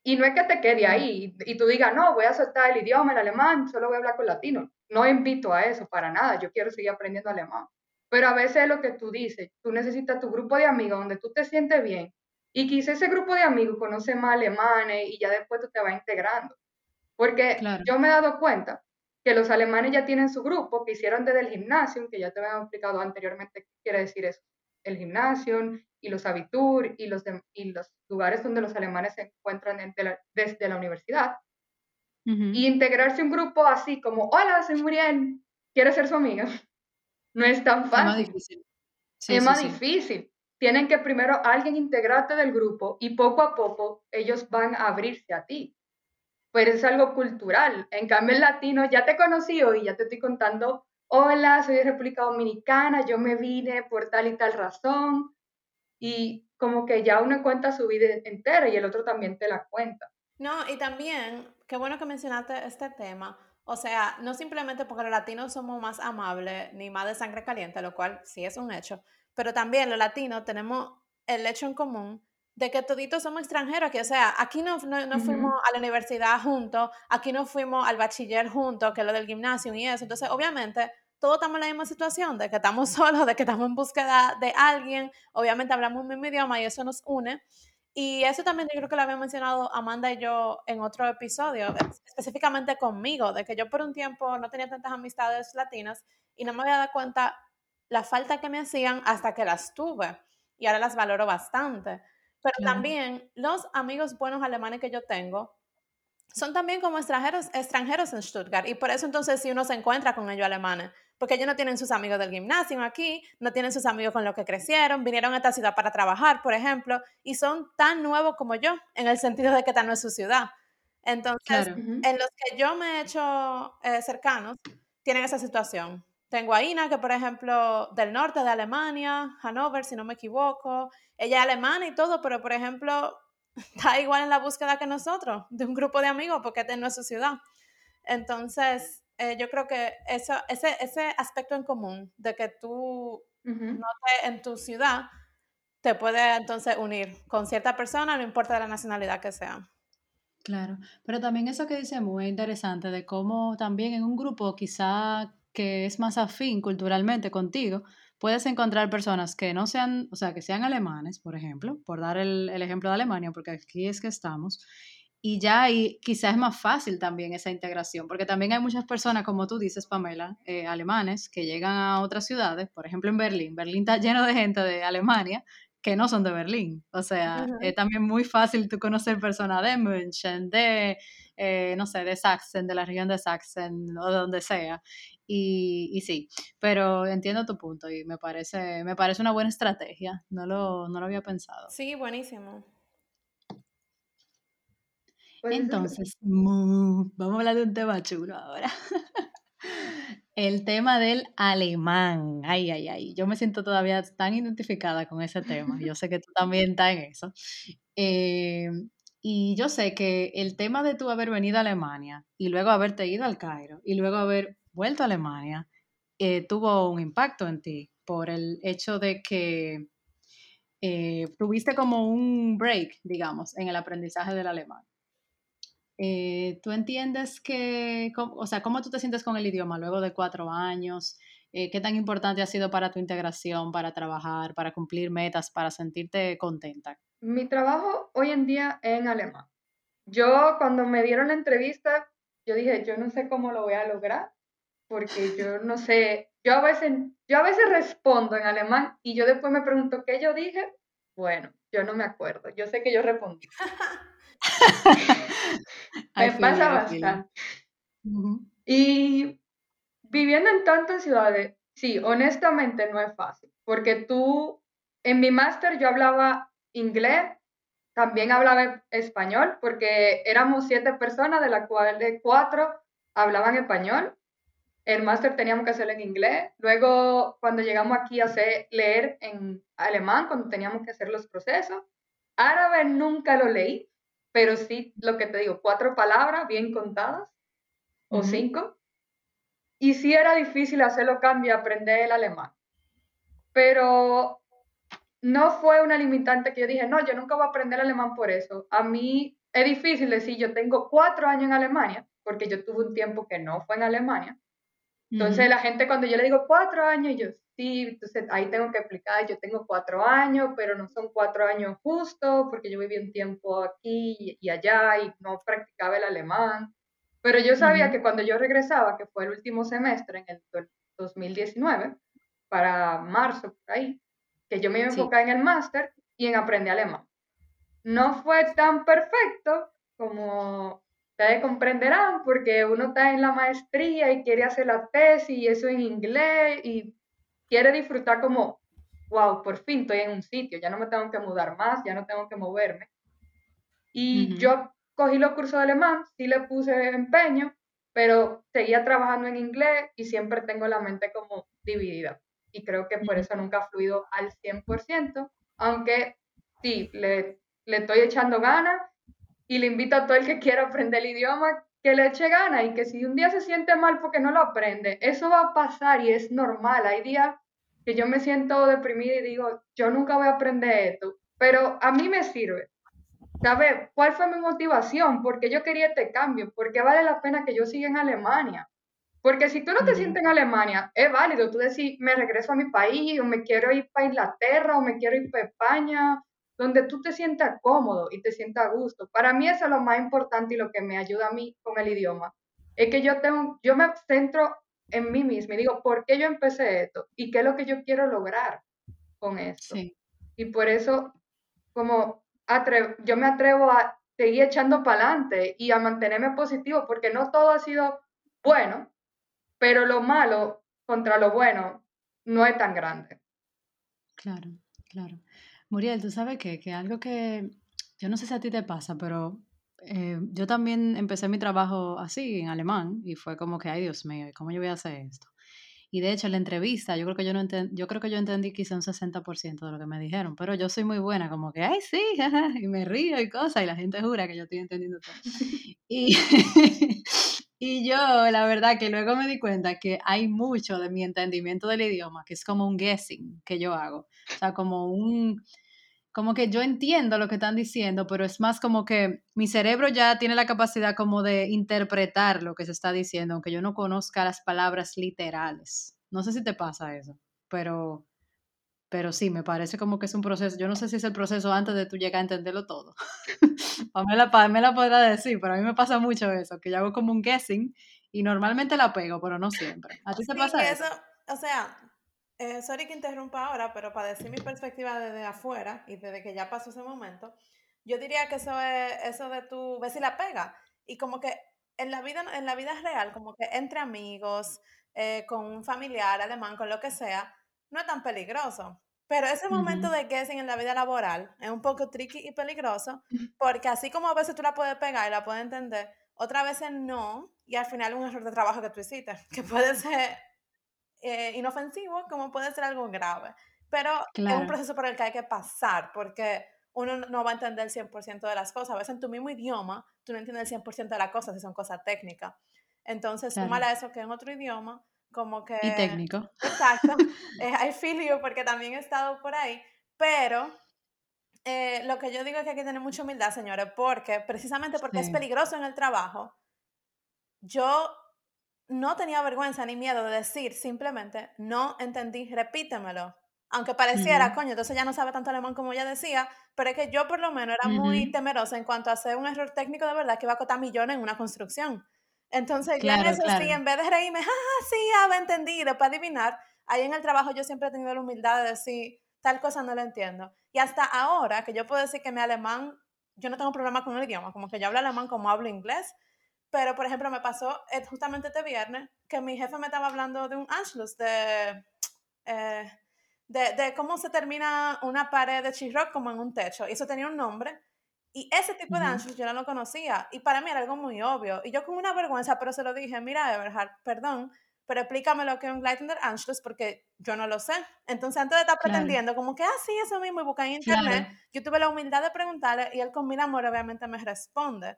Y no es que te quede ahí y, tú digas, no, voy a soltar el idioma, el alemán, solo voy a hablar con latinos. No invito a eso para nada, yo quiero seguir aprendiendo alemán. Pero a veces es lo que tú dices, tú necesitas tu grupo de amigos donde tú te sientes bien y quizás ese grupo de amigos conoce más alemanes y ya después tú te vas integrando. Porque yo me he dado cuenta que los alemanes ya tienen su grupo que hicieron desde el gimnasio, que ya te había explicado anteriormente qué quiere decir eso, el gimnasio y los abitur y los, y los lugares donde los alemanes se encuentran desde la universidad. Y integrarse un grupo así como, hola, soy Muriel, ¿quieres ser su amiga? No es tan fácil. Es más difícil. es más difícil. Tienen que primero alguien integrarte del grupo y poco a poco ellos van a abrirse a ti. Pero es algo cultural. En cambio, el latino ya te conocí hoy, ya te estoy contando, hola, soy de República Dominicana, yo me vine por tal y tal razón. Y como que ya uno cuenta su vida entera y el otro también te la cuenta. No, y también, qué bueno que mencionaste este tema, o sea, no simplemente porque los latinos somos más amables ni más de sangre caliente, lo cual sí es un hecho, pero también los latinos tenemos el hecho en común de que toditos somos extranjeros, que o sea, aquí no, no, fuimos a la universidad juntos, aquí no fuimos al bachiller juntos, que es lo del gimnasio y eso, entonces obviamente todos estamos en la misma situación, de que estamos solos, de que estamos en búsqueda de alguien, obviamente hablamos un mismo idioma y eso nos une, y eso también yo creo que lo había mencionado Amanda y yo en otro episodio, específicamente conmigo, de que yo por un tiempo no tenía tantas amistades latinas y no me había dado cuenta la falta que me hacían hasta que las tuve. Y ahora las valoro bastante. Pero también los amigos buenos alemanes que yo tengo son también como extranjeros, extranjeros en Stuttgart. Y por eso entonces si uno se encuentra con ellos alemanes, porque ellos no tienen sus amigos del gimnasio aquí, no tienen sus amigos con los que crecieron, vinieron a esta ciudad para trabajar, por ejemplo, y son tan nuevos como yo, en el sentido de que esta no es su ciudad. Entonces, en los que yo me he hecho eh, cercanos, tienen esa situación. Tengo a Ina, que por ejemplo, del norte de Alemania, Hannover, si no me equivoco. Ella es alemana y todo, pero por ejemplo, está igual en la búsqueda que nosotros, de un grupo de amigos, porque no es su ciudad. Entonces, eh, yo creo que eso, ese, ese aspecto en común de que tú no te, en tu ciudad te puede entonces unir con cierta persona, no importa la nacionalidad que sea. Claro, pero también eso que dice muy interesante de cómo también en un grupo quizá que es más afín culturalmente contigo, puedes encontrar personas que no sean, o sea, que sean alemanes, por ejemplo, por dar el, el ejemplo de Alemania, porque aquí es que estamos, y ya ahí quizás es más fácil también esa integración, porque también hay muchas personas, como tú dices, Pamela, eh, alemanes, que llegan a otras ciudades, por ejemplo en Berlín. Berlín está lleno de gente de Alemania que no son de Berlín. O sea, es también muy fácil tú conocer personas de München, de, eh, no sé, de Sachsen, de la región de Sachsen o de donde sea. Y, y, sí, pero entiendo tu punto y me parece, me parece una buena estrategia. No lo, no lo había pensado. Sí, buenísimo. Pues Entonces, vamos a hablar de un tema chulo ahora. El tema del alemán. Ay, ay, ay. Yo me siento todavía tan identificada con ese tema. Yo sé que tú también estás en eso. Eh, y yo sé que el tema de tú haber venido a Alemania y luego haberte ido al Cairo y luego haber vuelto a Alemania eh, tuvo un impacto en ti por el hecho de que eh, tuviste como un break, digamos, en el aprendizaje del alemán. Eh, ¿Tú entiendes que, o sea, cómo tú te sientes con el idioma luego de cuatro años? Eh, ¿Qué tan importante ha sido para tu integración, para trabajar, para cumplir metas, para sentirte contenta? Mi trabajo hoy en día es en alemán. Yo cuando me dieron la entrevista, yo dije, yo no sé cómo lo voy a lograr, porque yo no sé, yo a veces, yo a veces respondo en alemán y yo después me pregunto qué yo dije. Bueno, yo no me acuerdo. Yo sé que yo respondí. Me pasa bastante. Y viviendo en tantas ciudades, sí, honestamente no es fácil, porque tú, en mi máster yo hablaba inglés, también hablaba español, porque éramos siete personas, de las cuales cuatro hablaban español. El máster teníamos que hacerlo en inglés. Luego, cuando llegamos aquí hacer, leer en alemán, cuando teníamos que hacer los procesos. Árabe nunca lo leí, pero sí, lo que te digo, cuatro palabras bien contadas o cinco. y sí era difícil hacerlo cambio aprender el alemán. Pero no fue una limitante que yo dije, no, yo nunca voy a aprender alemán por eso. A mí es difícil decir, yo tengo cuatro años en Alemania, porque yo tuve un tiempo que no fue en Alemania. Entonces la gente cuando yo le digo cuatro años, yo sí, entonces ahí tengo que explicar, yo tengo cuatro años, pero no son cuatro años justos, porque yo viví un tiempo aquí y allá y no practicaba el alemán. Pero yo sabía que cuando yo regresaba, que fue el último semestre en el 2019, para marzo, por ahí, que yo me iba a enfocar en el máster y en aprender alemán. No fue tan perfecto como ustedes comprenderán, porque uno está en la maestría y quiere hacer la tesis y eso en inglés y quiere disfrutar como, wow, por fin estoy en un sitio, ya no me tengo que mudar más, ya no tengo que moverme. Y yo cogí los cursos de alemán, sí le puse empeño, pero seguía trabajando en inglés y siempre tengo la mente como dividida. Y creo que por eso nunca ha fluido al 100%, aunque sí, le, le estoy echando ganas y le invito a todo el que quiera aprender el idioma que le eche ganas y que si un día se siente mal porque no lo aprende, eso va a pasar y es normal. Hay días que yo me siento deprimida y digo, yo nunca voy a aprender esto, pero a mí me sirve. ¿Sabes cuál fue mi motivación? Porque yo quería este cambio, porque vale la pena que yo siga en Alemania. Porque si tú no te sientes en Alemania, es válido tú decir, me regreso a mi país, o me quiero ir para Inglaterra, o me quiero ir para España, donde tú te sientas cómodo y te sientas a gusto. Para mí eso es lo más importante y lo que me ayuda a mí con el idioma. Es que yo tengo, yo me centro en mí misma y digo, ¿por qué yo empecé esto? ¿Y qué es lo que yo quiero lograr con esto? Y por eso, como yo me atrevo a seguir echando para adelante y a mantenerme positivo, porque no todo ha sido bueno, pero lo malo contra lo bueno no es tan grande. Claro, claro. Muriel, tú sabes que, que algo que yo no sé si a ti te pasa, pero eh, yo también empecé mi trabajo así, en alemán, y fue como que, ay Dios mío, ¿cómo yo voy a hacer esto? Y de hecho, en la entrevista, yo creo que yo no yo creo que yo entendí quizá un 60% de lo que me dijeron, pero yo soy muy buena, como que, ay, sí, y me río y cosas, y la gente jura que yo estoy entendiendo todo. Y, y yo, la verdad, que luego me di cuenta que hay mucho de mi entendimiento del idioma, que es como un guessing que yo hago, o sea, como un como que yo entiendo lo que están diciendo, pero es más como que mi cerebro ya tiene la capacidad como de interpretar lo que se está diciendo, aunque yo no conozca las palabras literales. No sé si te pasa eso, pero, pero sí, me parece como que es un proceso. Yo no sé si es el proceso antes de tú llegar a entenderlo todo. Pamela, la podrá decir, pero a mí me pasa mucho eso, que yo hago como un guessing y normalmente la pego, pero no siempre. ¿A ti te pasa eso? eso? O sea, eh, sorry que interrumpa ahora, pero para decir mi perspectiva desde afuera y desde que ya pasó ese momento, yo diría que eso es eso de tu ves si la pega. Y como que en la vida, en la vida real, como que entre amigos, eh, con un familiar alemán, con lo que sea, no es tan peligroso. Pero ese momento de guessing en la vida laboral es un poco tricky y peligroso, porque así como a veces tú la puedes pegar y la puedes entender, otras veces no, y al final un error de trabajo que tú hiciste, que puede ser eh, inofensivo como puede ser algo grave. Pero es un proceso por el que hay que pasar porque uno no va a entender el 100% de las cosas. A veces en tu mismo idioma tú no entiendes el 100% de las cosas si son cosas técnicas. Entonces, claro. a eso que en otro idioma, como que... Y técnico. Exacto. I feel you porque también he estado por ahí. Pero eh, lo que yo digo es que hay que tener mucha humildad, señores, porque precisamente porque es peligroso en el trabajo, yo no tenía vergüenza ni miedo de decir simplemente, no entendí, repítemelo. Aunque pareciera, coño, entonces ya no sabe tanto alemán como ella decía, pero es que yo por lo menos era muy temerosa en cuanto a hacer un error técnico de verdad que iba a costar millones en una construcción. Entonces, claro, en eso sí, en vez de reírme, ah, sí, ya entendí, después adivinar, ahí en el trabajo yo siempre he tenido la humildad de decir, tal cosa no lo entiendo. Y hasta ahora, que yo puedo decir que mi alemán, yo no tengo problema con el idioma, como que yo hablo alemán como hablo inglés, pero, por ejemplo, me pasó eh, justamente este viernes que mi jefe me estaba hablando de un Anschluss, de, eh, de, de, cómo se termina una pared de chisrock como en un techo. Y eso tenía un nombre. Y ese tipo de Anschluss yo no lo conocía. Y para mí era algo muy obvio. Y yo con una vergüenza, pero se lo dije, mira, Everhard, perdón, pero explícame lo que es un Gleitender Anschluss porque yo no lo sé. Entonces, antes de estar pretendiendo como que, ah, sí, eso mismo, y buscar en internet, yo tuve la humildad de preguntarle y él con mil amor obviamente me responde.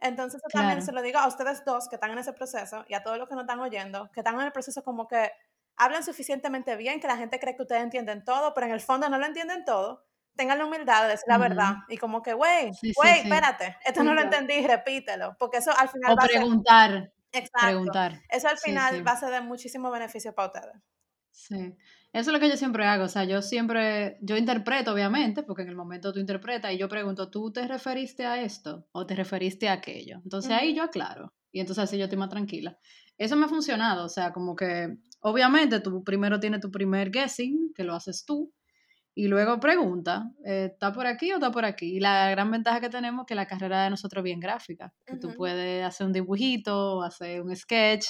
Entonces también se lo digo a ustedes dos que están en ese proceso y a todos los que nos están oyendo, que están en el proceso como que hablan suficientemente bien, que la gente cree que ustedes entienden todo, pero en el fondo no lo entienden todo. Tengan la humildad de decir la verdad y como que, güey, güey, espérate, esto no lo entendí, repítelo, porque eso al final o va preguntar. A ser... Exacto. Preguntar. Eso al final va a ser de muchísimo beneficio para ustedes. Sí. Eso es lo que yo siempre hago, o sea, yo siempre, yo interpreto obviamente, porque en el momento tú interpretas y yo pregunto, ¿tú te referiste a esto o te referiste a aquello? Entonces ahí yo aclaro y entonces así yo estoy más tranquila. Eso me ha funcionado, o sea, como que obviamente tú primero tienes tu primer guessing, que lo haces tú, y luego pregunta, eh, ¿está por aquí o está por aquí? Y la gran ventaja que tenemos es que la carrera de nosotros es bien gráfica, que tú puedes hacer un dibujito, hacer un sketch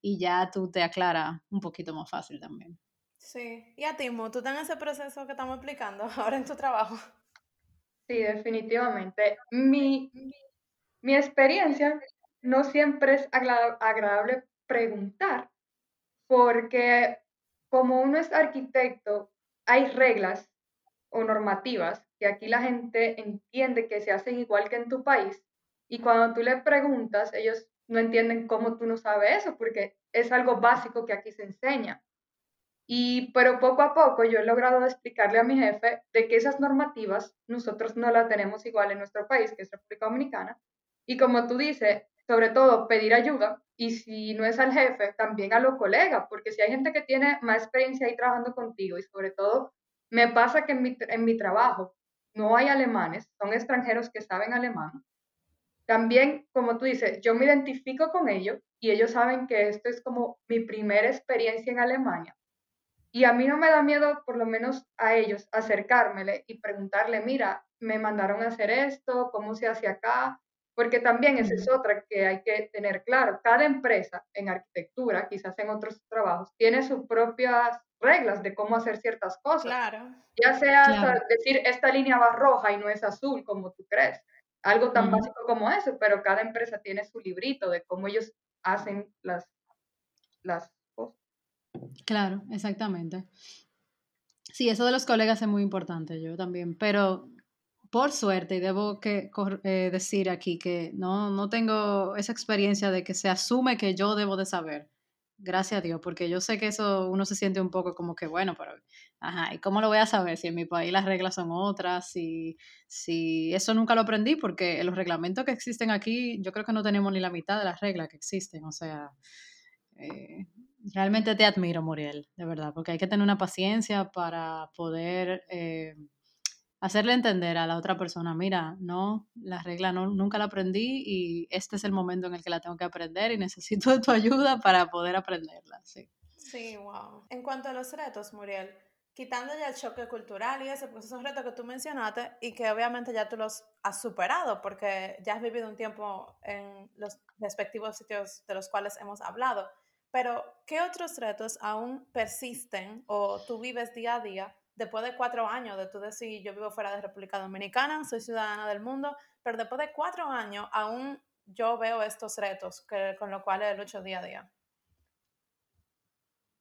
y ya tú te aclaras un poquito más fácil también. Sí. ¿Y a Timo, tú estás en ese proceso que estamos explicando ahora en tu trabajo? Sí, definitivamente. Mi, mi experiencia no siempre es agradable preguntar, porque como uno es arquitecto, hay reglas o normativas que aquí la gente entiende que se hacen igual que en tu país, y cuando tú le preguntas, ellos no entienden cómo tú no sabes eso, porque es algo básico que aquí se enseña. Y, pero poco a poco yo he logrado explicarle a mi jefe de que esas normativas nosotros no las tenemos igual en nuestro país, que es República Dominicana. Y como tú dices, sobre todo pedir ayuda y si no es al jefe, también a los colegas, porque si hay gente que tiene más experiencia ahí trabajando contigo y sobre todo me pasa que en mi, en mi trabajo no hay alemanes, son extranjeros que saben alemán. También, como tú dices, yo me identifico con ellos y ellos saben que esto es como mi primera experiencia en Alemania. Y a mí no me da miedo, por lo menos a ellos, acercármele y preguntarle, mira, me mandaron a hacer esto, cómo se hace acá, porque también esa es otra que hay que tener claro. Cada empresa en arquitectura, quizás en otros trabajos, tiene sus propias reglas de cómo hacer ciertas cosas. Claro. Ya sea decir, esta línea va roja y no es azul, como tú crees. Algo tan básico como eso, pero cada empresa tiene su librito de cómo ellos hacen las, las Claro, exactamente. Sí, eso de los colegas es muy importante, yo también, pero por suerte, y debo eh, decir aquí que no, no tengo esa experiencia de que se asume que yo debo de saber. Gracias a Dios, porque yo sé que eso uno se siente un poco como que, bueno, pero, ajá, ¿y cómo lo voy a saber si en mi país las reglas son otras? Si, si eso nunca lo aprendí, porque los reglamentos que existen aquí, yo creo que no tenemos ni la mitad de las reglas que existen, o sea, eh, Realmente te admiro, Muriel, de verdad, porque hay que tener una paciencia para poder eh, hacerle entender a la otra persona, mira, no, la regla no, nunca la aprendí y este es el momento en el que la tengo que aprender y necesito de tu ayuda para poder aprenderla. Sí, sí wow. En cuanto a los retos, Muriel, quitando ya el choque cultural y ese, pues esos retos que tú mencionaste y que obviamente ya tú los has superado porque ya has vivido un tiempo en los respectivos sitios de los cuales hemos hablado. Pero, ¿qué otros retos aún persisten o tú vives día a día después de cuatro años de tú decir, yo vivo fuera de República Dominicana, soy ciudadana del mundo, pero después de cuatro años aún yo veo estos retos que, con los cuales lucho día a día?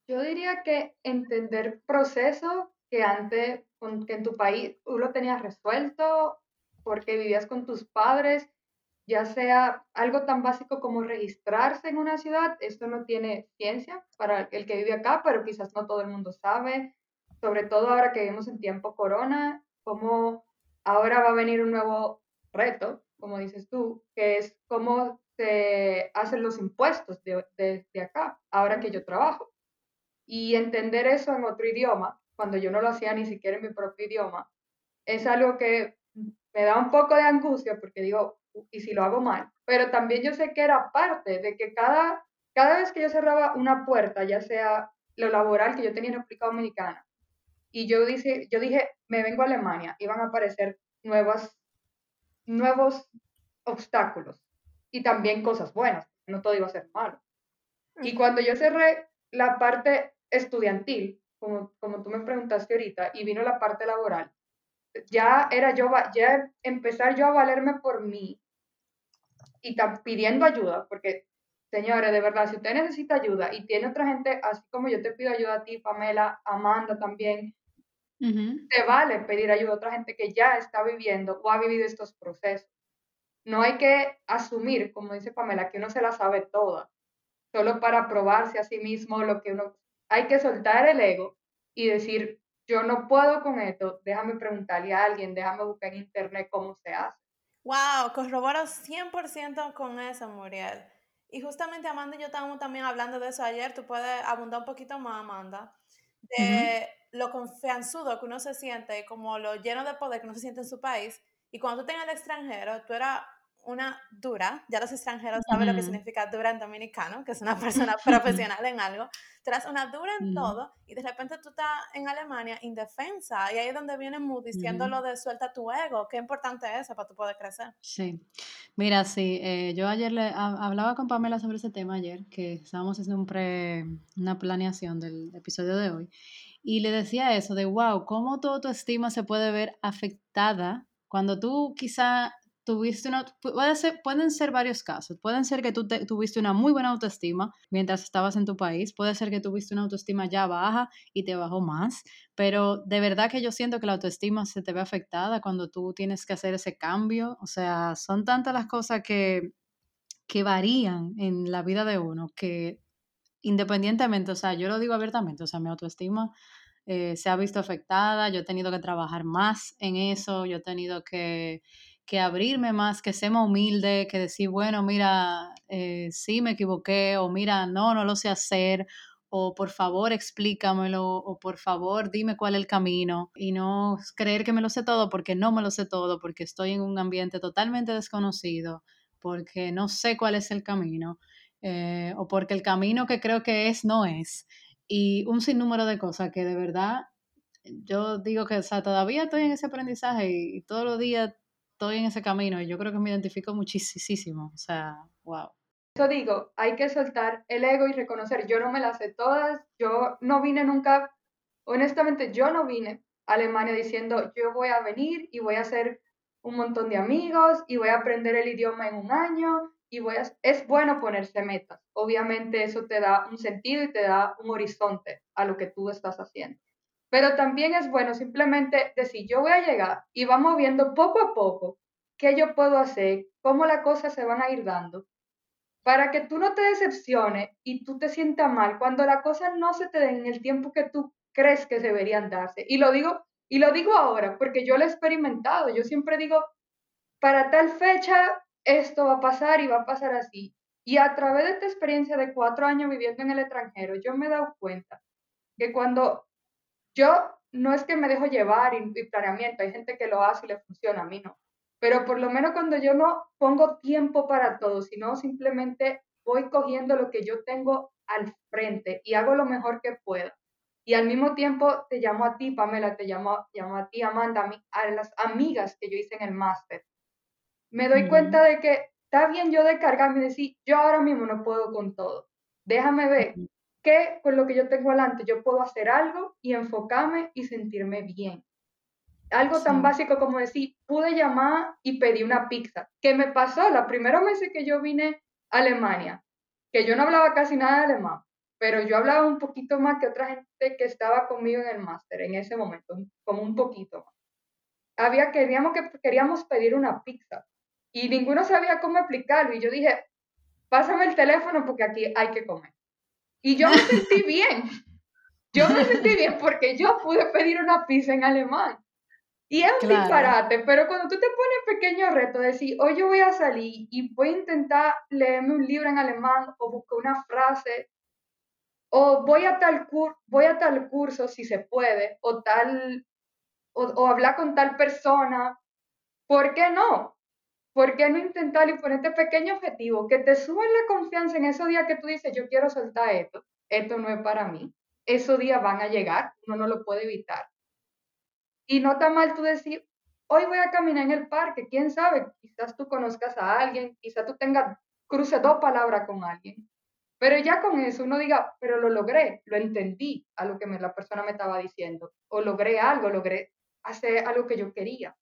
Yo diría que entender procesos que antes, que en tu país tú lo tenías resuelto porque vivías con tus padres ya sea algo tan básico como registrarse en una ciudad, esto no tiene ciencia para el que vive acá, pero quizás no todo el mundo sabe, sobre todo ahora que vivimos en tiempo corona, como ahora va a venir un nuevo reto, como dices tú, que es cómo se hacen los impuestos de, de acá, ahora que yo trabajo. Y entender eso en otro idioma, cuando yo no lo hacía ni siquiera en mi propio idioma, es algo que me da un poco de angustia porque digo, y si lo hago mal. Pero también yo sé que era parte de que cada, cada vez que yo cerraba una puerta, ya sea lo laboral que yo tenía en República Dominicana, y yo dije, yo dije, me vengo a Alemania, iban a aparecer nuevas, nuevos obstáculos y también cosas buenas, no todo iba a ser malo. Y cuando yo cerré la parte estudiantil, como, como tú me preguntaste ahorita, y vino la parte laboral, ya era yo, ya empezar yo a valerme por mí y pidiendo ayuda, porque señores, de verdad, si usted necesita ayuda y tiene otra gente, así como yo te pido ayuda a ti, Pamela, Amanda también, te vale pedir ayuda a otra gente que ya está viviendo o ha vivido estos procesos. No hay que asumir, como dice Pamela, que uno se la sabe toda, solo para probarse a sí mismo lo que uno... Hay que soltar el ego y decir, yo no puedo con esto, déjame preguntarle a alguien, déjame buscar en internet cómo se hace. Wow, corroboro 100% con eso, Muriel. Y justamente Amanda y yo estábamos también hablando de eso ayer, tú puedes abundar un poquito más, Amanda, de lo confianzudo que uno se siente como lo lleno de poder que uno se siente en su país. Y cuando tú estás en el extranjero, tú eras una dura, ya los extranjeros saben lo que significa dura en dominicano, que es una persona profesional en algo, tú eres una dura en todo y de repente tú estás en Alemania indefensa y ahí es donde viene Mood diciendo lo de suelta tu ego, qué importante es eso para tú poder crecer. Sí, mira, sí, eh, yo ayer le, hablaba con Pamela sobre ese tema ayer, que estábamos haciendo un pre, una planeación del episodio de hoy y le decía eso de, wow, cómo tu autoestima se puede ver afectada cuando tú quizá tuviste una, puede ser, pueden ser varios casos. Pueden ser que tú tuviste una muy buena autoestima mientras estabas en tu país, puede ser que tuviste una autoestima ya baja y te bajó más, pero de verdad que yo siento que la autoestima se te ve afectada cuando tú tienes que hacer ese cambio. O sea, son tantas las cosas que, que varían en la vida de uno que independientemente, o sea, yo lo digo abiertamente, o sea, mi autoestima eh, se ha visto afectada, yo he tenido que trabajar más en eso, yo he tenido que, que abrirme más, que ser más humilde, que decir, bueno, mira, eh, sí me equivoqué, o mira, no, no lo sé hacer, o por favor explícamelo, o por favor dime cuál es el camino, y no creer que me lo sé todo porque no me lo sé todo, porque estoy en un ambiente totalmente desconocido, porque no sé cuál es el camino. Eh, o porque el camino que creo que es no es. Y un sinnúmero de cosas que de verdad yo digo que o sea, todavía estoy en ese aprendizaje y, todos los días estoy en ese camino y yo creo que me identifico muchísimo. O sea, wow. Eso digo, hay que soltar el ego y reconocer, yo no me las sé todas, yo no vine nunca, honestamente, yo no vine a Alemania diciendo, yo voy a venir y voy a hacer un montón de amigos y voy a aprender el idioma en un año y voy a, es bueno ponerse metas. Obviamente eso te da un sentido y te da un horizonte a lo que tú estás haciendo. Pero también es bueno simplemente decir, yo voy a llegar y vamos viendo poco a poco qué yo puedo hacer, cómo las cosas se van a ir dando, para que tú no te decepciones y tú te sientas mal cuando las cosas no se te den en el tiempo que tú crees que deberían darse. Y lo digo, y lo digo ahora porque yo lo he experimentado. Yo siempre digo, para tal fecha esto va a pasar y va a pasar así. Y a través de esta experiencia de cuatro años viviendo en el extranjero, yo me he dado cuenta que cuando yo no es que me dejo llevar y, planeamiento, hay gente que lo hace y le funciona, a mí no. Pero por lo menos cuando yo no pongo tiempo para todo, sino simplemente voy cogiendo lo que yo tengo al frente y hago lo mejor que pueda. Y al mismo tiempo te llamo a ti, Pamela, te llamo, llamo a ti, Amanda, a, a las amigas que yo hice en el máster me doy cuenta de que está bien yo descargarme y decir, yo ahora mismo no puedo con todo. Déjame ver qué con lo que yo tengo adelante yo puedo hacer algo y enfocarme y sentirme bien. Algo tan básico como decir, pude llamar y pedí una pizza. ¿Qué me pasó los primeros meses que yo vine a Alemania, que yo no hablaba casi nada de alemán, pero yo hablaba un poquito más que otra gente que estaba conmigo en el máster en ese momento, como un poquito más. Había, queríamos, que, queríamos pedir una pizza y ninguno sabía cómo explicarlo. Y yo dije, pásame el teléfono porque aquí hay que comer. Y yo me sentí bien. Yo me sentí bien porque yo pude pedir una pizza en alemán. Y es un disparate, pero cuando tú te pones pequeño reto de decir, hoy yo voy a salir y voy a intentar leerme un libro en alemán o buscar una frase, o voy a tal, voy a tal curso si se puede, o tal, o, o hablar con tal persona, ¿por qué no? ¿Por qué no intentar y ponerte pequeño objetivo que te suban la confianza en esos días que tú dices, yo quiero soltar esto, esto no es para mí? Esos días van a llegar, uno no lo puede evitar. Y no está mal tú decir, hoy voy a caminar en el parque, quién sabe, quizás tú conozcas a alguien, quizás tú tengas, cruce dos palabras con alguien. Pero ya con eso uno diga, pero lo logré, lo entendí a lo que la persona me estaba diciendo, o logré algo, logré hacer algo que yo quería.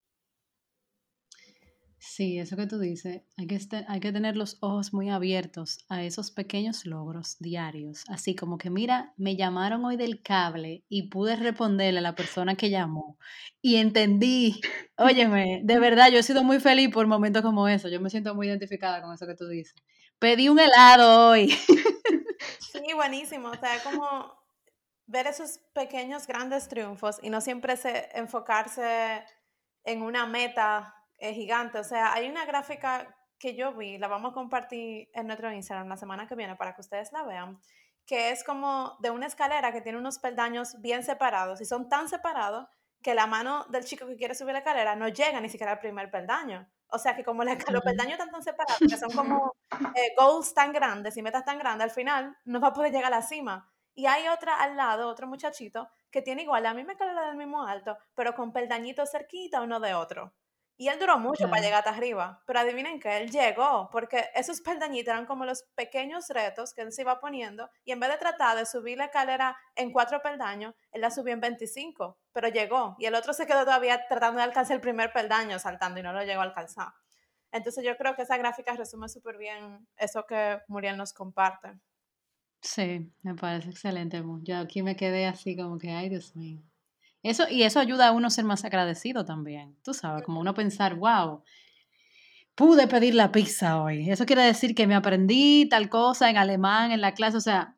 Sí, eso que tú dices, hay que, este- hay que tener los ojos muy abiertos a esos pequeños logros diarios. Así como que, mira, me llamaron hoy del cable y pude responderle a la persona que llamó y entendí. Óyeme, de verdad, yo he sido muy feliz por momentos como eso. Yo me siento muy identificada con eso que tú dices. Pedí un helado hoy. Sí, buenísimo. O sea, como ver esos pequeños, grandes triunfos y no siempre se, enfocarse en una meta eh, gigante. O sea, hay una gráfica que yo vi, la vamos a compartir en nuestro Instagram la semana que viene para que ustedes la vean, que es como de una escalera que tiene unos peldaños bien separados y son tan separados que la mano del chico que quiere subir la escalera no llega ni siquiera al primer peldaño. O sea que como la, los peldaños están tan separados, que son como eh, goals tan grandes y metas tan grandes, al final no va a poder llegar a la cima. Y hay otra al lado, otro muchachito, que tiene igual la misma escalera del mismo alto, pero con peldañitos cerquita uno de otro. Y él duró mucho para llegar hasta arriba, pero adivinen que él llegó, porque esos peldañitos eran como los pequeños retos que él se iba poniendo, y en vez de tratar de subir la escalera en cuatro peldaños, él la subió en 25, pero llegó, y el otro se quedó todavía tratando de alcanzar el primer peldaño saltando y no lo llegó a alcanzar. Entonces yo creo que esa gráfica resume súper bien eso que Muriel nos comparte. Sí, me parece excelente. Yo aquí me quedé así como que, ay, Dios mío. Eso, y eso ayuda a uno a ser más agradecido también. Tú sabes, como uno pensar, wow, pude pedir la pizza hoy. Eso quiere decir que me aprendí tal cosa en alemán en la clase, o sea,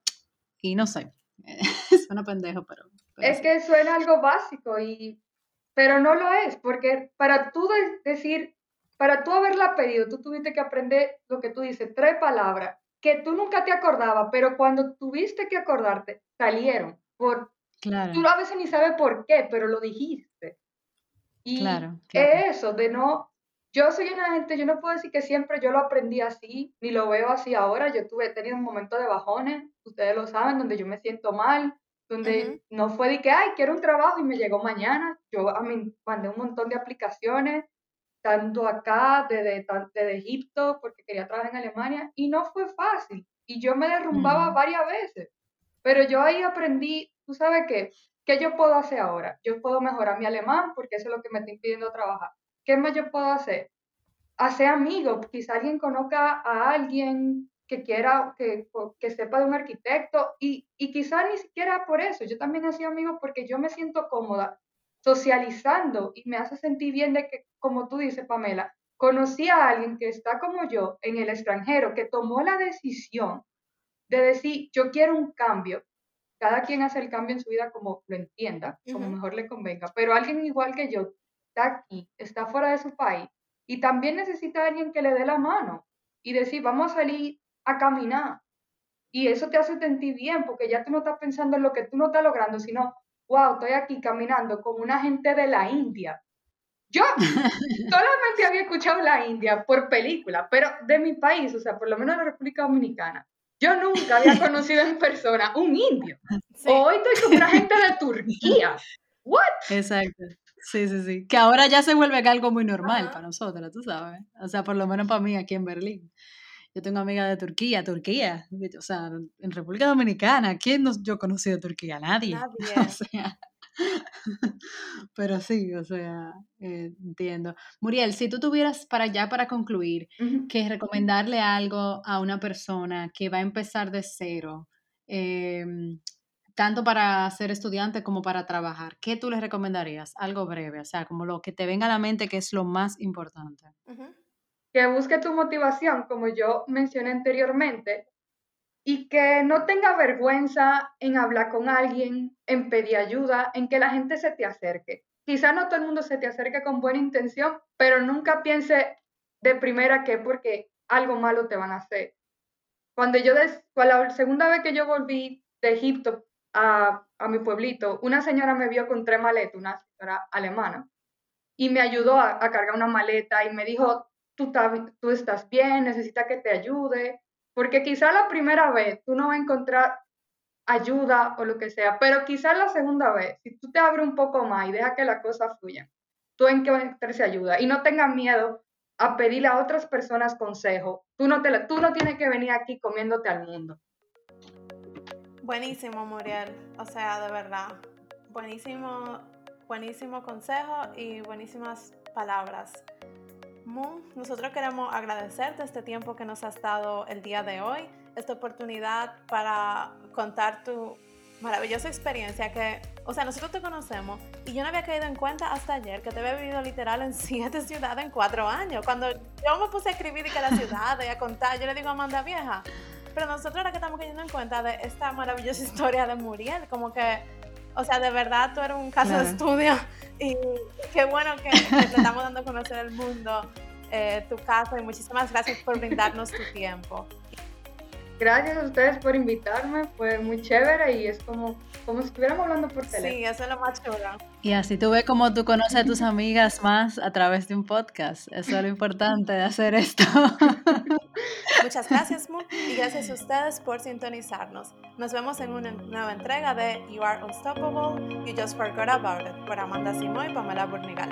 y no sé. Suena pendejo, pero. pero Es sí. que suena algo básico y pero no lo es, porque para tú de- decir, para tú haberla pedido, tú tuviste que aprender lo que tú dices, tres palabras que tú nunca te acordabas, pero cuando tuviste que acordarte, salieron. Por, Claro, tú a veces ni sabes por qué, pero lo dijiste. Y claro, claro. es eso, de no, yo soy una gente, yo no puedo decir que siempre yo lo aprendí así, ni lo veo así ahora, yo tuve, he tenido un momento de bajones, ustedes lo saben, donde yo me siento mal, donde Ujú. no fue de que, ay, quiero un trabajo y me llegó mañana, yo a mí mandé un montón de aplicaciones, tanto acá, desde, desde Egipto, porque quería trabajar en Alemania, y no fue fácil, y yo me derrumbaba Ujú. varias veces, pero yo ahí aprendí, tú sabes qué, ¿qué yo puedo hacer ahora? Yo puedo mejorar mi alemán, porque eso es lo que me está impidiendo trabajar. ¿Qué más yo puedo hacer? Hacer amigos, quizá alguien conozca a alguien que quiera, que, que sepa de un arquitecto, y, y quizá ni siquiera por eso, yo también he sido amigo porque yo me siento cómoda socializando y me hace sentir bien de que, como tú dices, Pamela, conocí a alguien que está como yo en el extranjero, que tomó la decisión de decir, yo quiero un cambio. Cada quien hace el cambio en su vida como lo entienda, como mejor le convenga, pero alguien igual que yo está aquí, está fuera de su país y también necesita a alguien que le dé la mano y decir, vamos a salir a caminar. Y eso te hace sentir bien porque ya tú no estás pensando en lo que tú no estás logrando, sino, wow, estoy aquí caminando con una gente de la India. Yo solamente había escuchado la India por película, pero de mi país, o sea, por lo menos la República Dominicana, yo nunca había conocido en persona un indio. Sí. Hoy estoy con una gente de Turquía. ¿What? Exacto. Sí, sí, sí. Que ahora ya se vuelve algo muy normal Ajá. para nosotros, tú sabes. O sea, por lo menos para mí aquí en Berlín. Yo tengo amigas de Turquía, Turquía. O sea, en República Dominicana, ¿quién no, yo conocí de Turquía? Nadie. Nadie. O sea, pero sí, o sea, eh, entiendo. Muriel, si tú tuvieras para ya para concluir que recomendarle algo a una persona que va a empezar de cero, em, tanto para ser estudiante como para trabajar, ¿qué tú le recomendarías? Algo breve, o sea, como lo que te venga a la mente que es lo más importante. Que busque tu motivación, como yo mencioné anteriormente, y que no tenga vergüenza en hablar con alguien, en pedir ayuda, en que la gente se te acerque. Quizá no todo el mundo se te acerque con buena intención, pero nunca piense de primera que porque algo malo te van a hacer. Cuando yo, des, la segunda vez que yo volví de Egipto a, a mi pueblito, una señora me vio con tres maletas, una señora alemana, y me ayudó a, cargar una maleta y me dijo, tú estás bien, necesitas que te ayude, porque quizá la primera vez tú no vas a encontrar ayuda o lo que sea, pero quizá la segunda vez, si tú te abres un poco más y dejas que la cosa fluya, tú encuentres ayuda y no tengas miedo a pedirle a otras personas consejo. Tú no, te tú no tienes que venir aquí comiéndote al mundo. Buenísimo, Muriel. O sea, de verdad. Buenísimo, buenísimo consejo y buenísimas palabras. Nosotros queremos agradecerte este tiempo que nos has dado el día de hoy, esta oportunidad para contar tu maravillosa experiencia que, o sea, nosotros te conocemos y yo no había caído en cuenta hasta ayer que te había vivido literal en siete ciudades en cuatro años. Cuando yo me puse a escribir y que la ciudad y a contar, yo le digo a Amanda Vieja, pero nosotros ahora que estamos cayendo en cuenta de esta maravillosa historia de Muriel, como que, o sea, de verdad tú eres un caso de estudio y qué bueno que, te estamos dando a conocer el mundo, eh, tu caso y muchísimas gracias por brindarnos tu tiempo. Gracias a ustedes por invitarme, fue muy chévere y es como, como si estuviéramos hablando por teléfono. Sí, eso es lo más chulo. Y así tú ves como tú conoces a tus amigas más a través de un podcast. Eso es lo importante de hacer esto. Muchas gracias, Mu, y gracias a ustedes por sintonizarnos. Nos vemos en una nueva entrega de You Are Unstoppable, You Just Forgot About It, por Amanda Simo y Pamela Burnigal.